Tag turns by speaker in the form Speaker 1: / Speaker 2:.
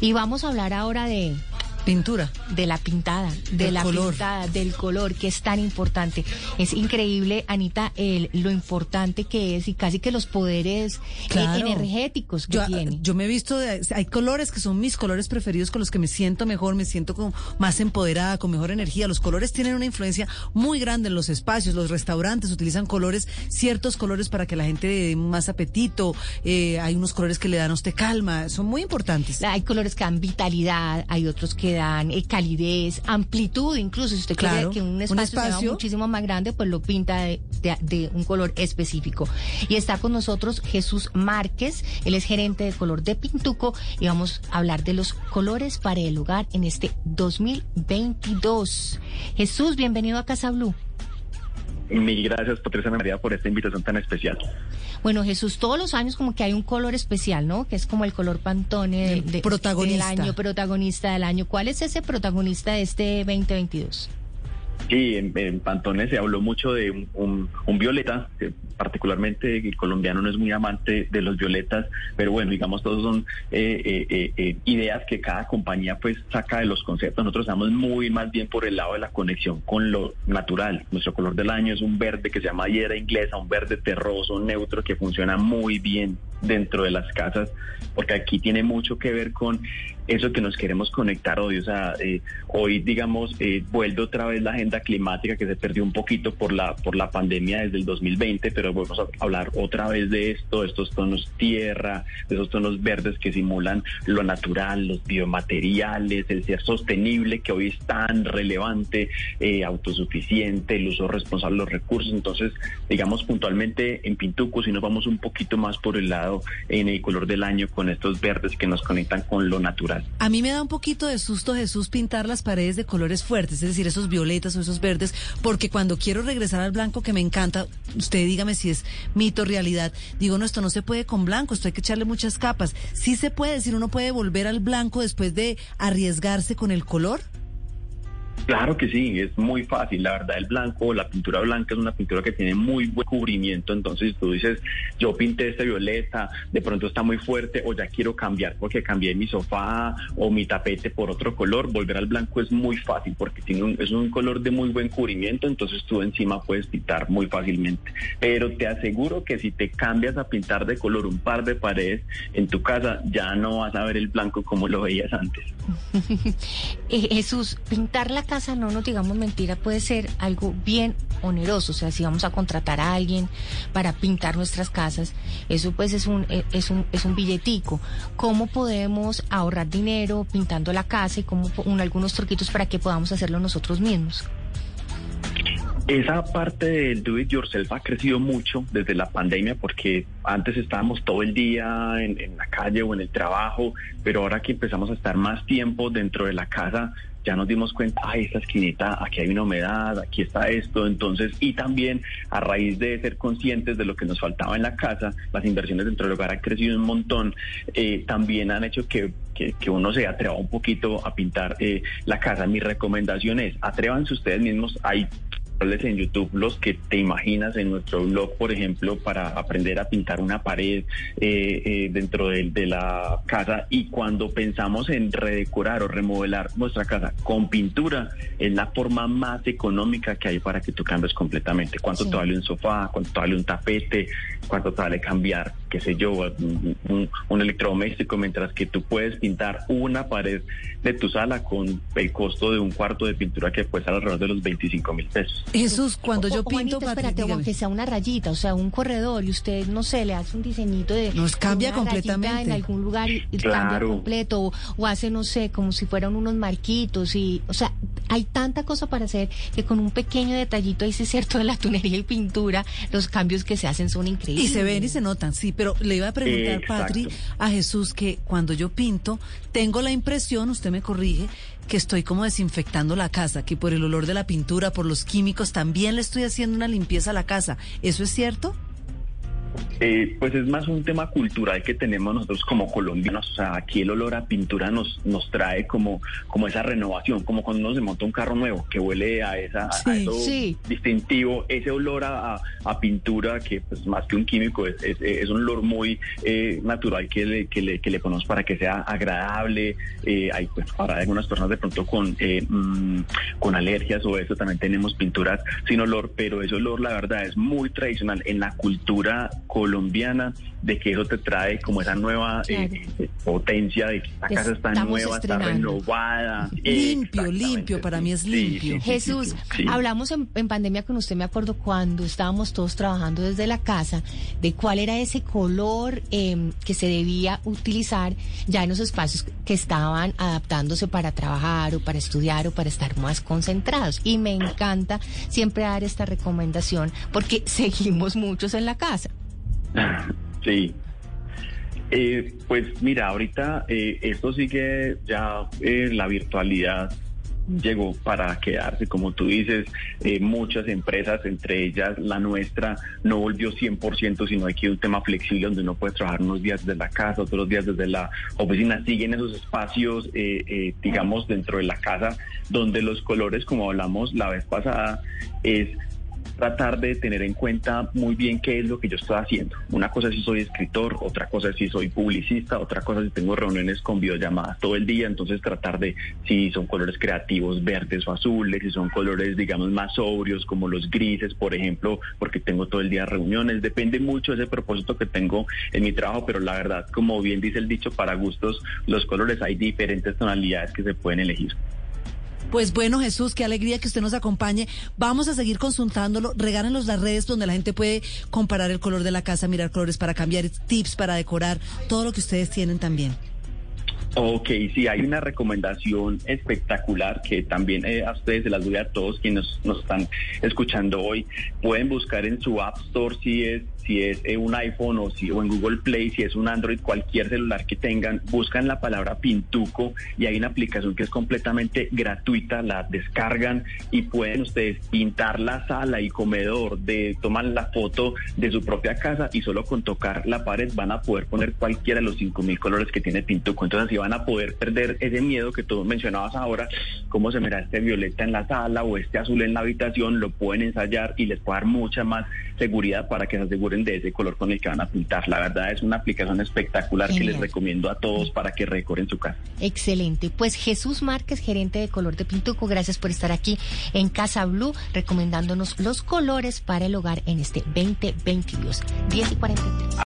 Speaker 1: Y vamos a hablar ahora de
Speaker 2: Pintura.
Speaker 1: de la pintada, de
Speaker 2: Del
Speaker 1: la
Speaker 2: color.
Speaker 1: pintada, del color, que es tan importante. Es increíble, Anita, el, lo importante que es y casi que los poderes eh, energéticos que
Speaker 2: Yo,
Speaker 1: tiene.
Speaker 2: yo me he visto, de- hay colores que son mis colores preferidos con los que me siento mejor, me siento como más empoderada, con mejor energía. Los colores tienen una influencia muy grande en los espacios. Los restaurantes utilizan colores, ciertos colores para que la gente dé más apetito. Eh, hay unos colores que le dan a usted calma. Son muy importantes.
Speaker 1: Hay colores que dan vitalidad, hay otros que dan eh, calidez, amplitud, incluso si usted
Speaker 2: Claro,
Speaker 1: quiere que un
Speaker 2: un
Speaker 1: espacio, sea
Speaker 2: espacio.
Speaker 1: muchísimo más grande, pues lo pinta de, de- de un color específico. Y está con nosotros Jesús Márquez, él es gerente de color de Pintuco y vamos a hablar de los colores para el hogar en este 2022. Jesús, bienvenido a Casa Blue.
Speaker 3: Mil gracias, Patricia Ana María, por esta invitación tan especial.
Speaker 1: Bueno, Jesús, todos los años como que hay un color especial, ¿no? Que es como el color Pantone de-
Speaker 2: protagonista.
Speaker 1: del año, protagonista del año. ¿Cuál es ese protagonista de este 2022?
Speaker 3: Sí, en, en Pantone se habló mucho de un, un- violeta, que particularmente el colombiano no es muy amante de los violetas, pero bueno, digamos, todos son eh, eh, eh, eh, ideas que cada compañía pues saca de los conceptos. Nosotros estamos muy más bien por el lado de la conexión con lo natural. Nuestro color del año es un verde que se llama hiedra inglesa, un verde terroso, neutro, que funciona muy bien dentro de las casas, porque aquí tiene mucho que ver con eso que nos queremos conectar hoy. O sea, eh, hoy, digamos, eh, vuelve otra vez la agenda climática que se perdió un poquito por la, por la pandemia desde el 2020, pero volvemos a hablar otra vez de esto, de estos tonos tierra, de esos tonos verdes que simulan lo natural, los biomateriales, el ser sostenible que hoy es tan relevante, eh, autosuficiente, el uso responsable de los recursos. Entonces, digamos, puntualmente en Pintuco, si nos vamos un poquito más por el lado en el color del año con estos verdes que nos conectan con lo natural.
Speaker 2: A mí me da un poquito de susto, Jesús, pintar las paredes de colores fuertes, es decir, esos violetas o esos verdes, porque cuando quiero regresar al blanco que me encanta, usted dígame si es mito o realidad, digo, no, esto no se puede con blanco, esto hay que echarle muchas capas. Sí se puede, decir, uno puede volver al blanco después de arriesgarse con el color.
Speaker 3: Claro que sí, es muy fácil. La verdad, el blanco, la pintura blanca es una pintura que tiene muy buen cubrimiento. Entonces, tú dices, yo pinté este violeta, de pronto está muy fuerte, o ya quiero cambiar porque cambié mi sofá o mi tapete por otro color. Volver al blanco es muy fácil porque tiene un, es un color de muy buen cubrimiento. Entonces, tú encima puedes pintar muy fácilmente. Pero te aseguro que si te cambias a pintar de color un par de paredes en tu casa, ya no vas a ver el blanco como lo veías antes.
Speaker 1: Eh, Jesús, pintar la casa, no nos digamos mentira, puede ser algo bien oneroso. O sea, si vamos a contratar a alguien para pintar nuestras casas, eso pues es un, eh, es un, es un billetico. ¿Cómo podemos ahorrar dinero pintando la casa y un- algunos truquitos para que podamos hacerlo nosotros mismos?
Speaker 3: Esa parte del do it yourself ha crecido mucho desde la pandemia porque antes estábamos todo el día en, en la calle o en el trabajo, pero ahora que empezamos a estar más tiempo dentro de la casa, ya nos dimos cuenta, ay, esta esquinita, aquí hay una humedad, aquí está esto, entonces, y también a raíz de ser conscientes de lo que nos faltaba en la casa, las inversiones dentro del hogar han crecido un montón, eh, también han hecho que, que, que uno se atreva un poquito a pintar eh, la casa. Mi recomendación es, atrévanse ustedes mismos, hay en YouTube, los que te imaginas en nuestro blog, por ejemplo, para aprender a pintar una pared eh, eh, dentro de, de la casa. Y cuando pensamos en redecorar o remodelar nuestra casa con pintura, es la forma más económica que hay para que tú cambies completamente. ¿Cuánto
Speaker 1: Sí.
Speaker 3: te vale un sofá? ¿Cuánto te vale un tapete? ¿Cuánto te vale cambiar, qué sé yo, un, un- un electrodoméstico? Mientras que tú puedes pintar una pared de tu sala con el costo de un cuarto de pintura que cuesta alrededor de los 25 mil pesos.
Speaker 2: Jesús, cuando
Speaker 1: O-
Speaker 2: yo
Speaker 1: o,
Speaker 2: pinto,
Speaker 1: Juanita,
Speaker 2: Patri,
Speaker 1: espérate, o aunque sea una rayita, o sea, un corredor y usted, no sé, le hace un diseñito de...
Speaker 2: Nos cambia
Speaker 1: una
Speaker 2: completamente.
Speaker 1: en algún lugar y, y
Speaker 3: Claro.
Speaker 1: cambia completo, o, o hace, no sé, como si fueran unos marquitos y, o sea, hay tanta cosa para hacer que con un pequeño detallito ahí se cierto de la tunería y pintura, los cambios que se hacen son increíbles.
Speaker 2: Y se ven y se notan, sí, pero le iba a preguntar, Patri, a Jesús que cuando yo pinto, tengo la impresión, usted me corrige, que estoy como desinfectando la casa, que por el olor de la pintura, por los químicos, también le estoy haciendo una limpieza a la casa. ¿Eso es cierto?
Speaker 3: Eh, pues es más un tema cultural que tenemos nosotros como colombianos. O sea, aquí el olor a pintura nos, nos trae como, como esa renovación, como cuando uno se monta un carro nuevo que huele a, esa, eso distintivo, ese olor a, pintura que pues más que un químico es, es, un olor muy eh, natural que le, que, le, que le ponemos para que sea agradable. Eh, hay pues para algunas personas de pronto con, mm, con alergias o eso también tenemos pinturas sin olor, pero ese olor la verdad es muy tradicional en la cultura colombiana, de que eso te trae como esa nueva eh, eh, potencia de que esta casa está nueva, está renovada.
Speaker 2: Limpio, limpio, para mí es limpio.
Speaker 1: Jesús, hablamos en, pandemia con usted, me acuerdo cuando estábamos todos trabajando desde la casa, de cuál era ese color em, que se debía utilizar ya en los espacios que estaban adaptándose para trabajar o para estudiar o para estar más concentrados. Y me encanta siempre dar esta recomendación porque seguimos muchos en la casa.
Speaker 3: Sí. Eh, pues mira, ahorita eh, esto sigue ya eh, la virtualidad llegó para quedarse, como tú dices, muchas empresas, entre ellas la nuestra, no volvió 100%, sino aquí un tema flexible donde uno puede trabajar unos días desde la casa, otros días desde la oficina, siguen esos espacios, digamos, dentro de la casa, donde los colores, como hablamos la vez pasada, es tratar de tener en cuenta muy bien qué es lo que yo estoy haciendo. Una cosa es si soy escritor, otra cosa es si soy publicista, otra cosa es si tengo reuniones con videollamadas todo el día, entonces tratar de si son colores creativos verdes o azules, si son colores digamos más sobrios como los grises, por ejemplo, porque tengo todo el día reuniones, depende mucho de ese propósito que tengo en mi trabajo, pero la verdad, como bien dice el dicho, para gustos los colores hay diferentes tonalidades que se pueden elegir.
Speaker 2: Pues bueno, Jesús, qué alegría que usted nos acompañe. Vamos a seguir consultándolo. Regálenos las redes donde la gente puede comparar el color de la casa, mirar colores para cambiar, tips para decorar, todo lo que ustedes tienen también.
Speaker 3: Ok, sí, hay una recomendación espectacular que también eh, a ustedes se las doy a todos quienes nos están escuchando hoy. Pueden buscar en su App Store si es si es eh, un iPhone o, si, o en Google Play, si es un Android, cualquier celular que tengan, buscan la palabra Pintuco y hay una aplicación que es completamente gratuita, la descargan y pueden ustedes pintar la sala y comedor, de toman la foto de su propia casa y solo con tocar la pared van a poder poner cualquiera de los 5000 colores que tiene Pintuco. Entonces así van a poder perder ese miedo que tú mencionabas ahora, cómo se mira este violeta en la sala o este azul en la habitación, lo pueden ensayar y les puede dar mucha más seguridad para que se aseguren de ese color con el que van a pintar. La verdad es una aplicación espectacular que les recomiendo a todos para que recorren su casa.
Speaker 1: Excelente. Pues Jesús Márquez, gerente de color de Pintuco, gracias por estar aquí en Casa Blue recomendándonos los colores para el hogar en este 2022. 10 y 43.